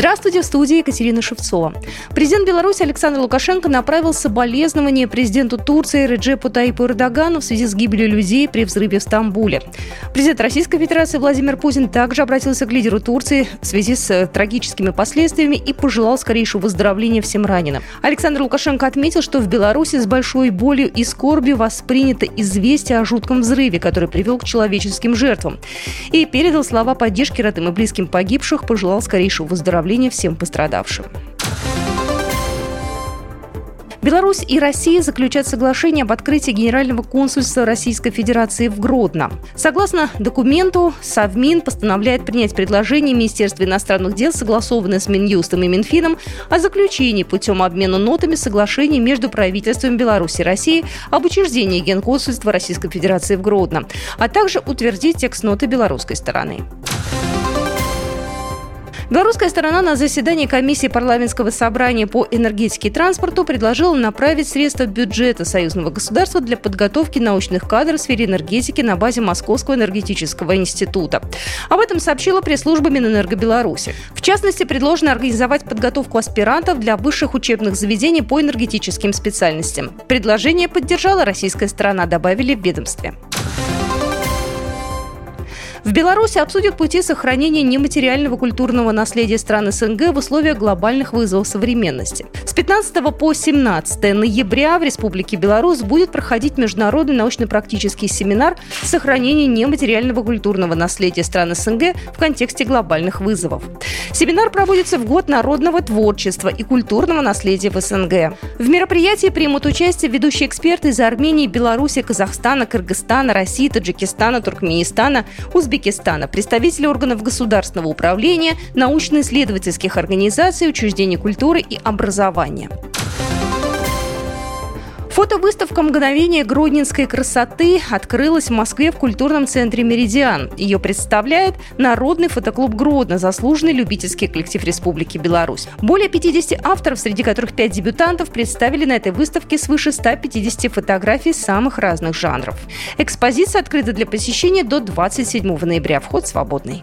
Здравствуйте, в студии Екатерина Шевцова. Президент Беларуси Александр Лукашенко направил соболезнования президенту Турции Реджепу Таипу Эрдогану в связи с гибелью людей при взрыве в Стамбуле. Президент Российской Федерации Владимир Путин также обратился к лидеру Турции в связи с э, трагическими последствиями и пожелал скорейшего выздоровления всем раненым. Александр Лукашенко отметил, что в Беларуси с большой болью и скорбью воспринято известие о жутком взрыве, который привел к человеческим жертвам. И передал слова поддержки родным и близким погибших, пожелал скорейшего выздоровления восстановления всем пострадавшим. Беларусь и Россия заключат соглашение об открытии Генерального консульства Российской Федерации в Гродно. Согласно документу, Совмин постановляет принять предложение Министерства иностранных дел, согласованное с Минюстом и Минфином, о заключении путем обмена нотами соглашений между правительствами Беларуси и России об учреждении Генконсульства Российской Федерации в Гродно, а также утвердить текст ноты белорусской стороны. Белорусская сторона на заседании комиссии парламентского собрания по энергетике и транспорту предложила направить средства бюджета союзного государства для подготовки научных кадров в сфере энергетики на базе Московского энергетического института. Об этом сообщила пресс-служба Минэнерго Беларуси. В частности, предложено организовать подготовку аспирантов для высших учебных заведений по энергетическим специальностям. Предложение поддержала российская сторона, добавили в ведомстве. В Беларуси обсудят пути сохранения нематериального культурного наследия стран СНГ в условиях глобальных вызовов современности. С 15 по 17 ноября в Республике Беларусь будет проходить международный научно-практический семинар «Сохранение нематериального культурного наследия стран СНГ в контексте глобальных вызовов». Семинар проводится в год народного творчества и культурного наследия в СНГ. В мероприятии примут участие ведущие эксперты из Армении, Беларуси, Казахстана, Кыргызстана, России, Таджикистана, Туркменистана, Узбекистана, Узбекистана, представители органов государственного управления, научно-исследовательских организаций, учреждений культуры и образования. Фотовыставка «Мгновение гродненской красоты» открылась в Москве в культурном центре «Меридиан». Ее представляет Народный фотоклуб Гродно, заслуженный любительский коллектив Республики Беларусь. Более 50 авторов, среди которых 5 дебютантов, представили на этой выставке свыше 150 фотографий самых разных жанров. Экспозиция открыта для посещения до 27 ноября. Вход свободный.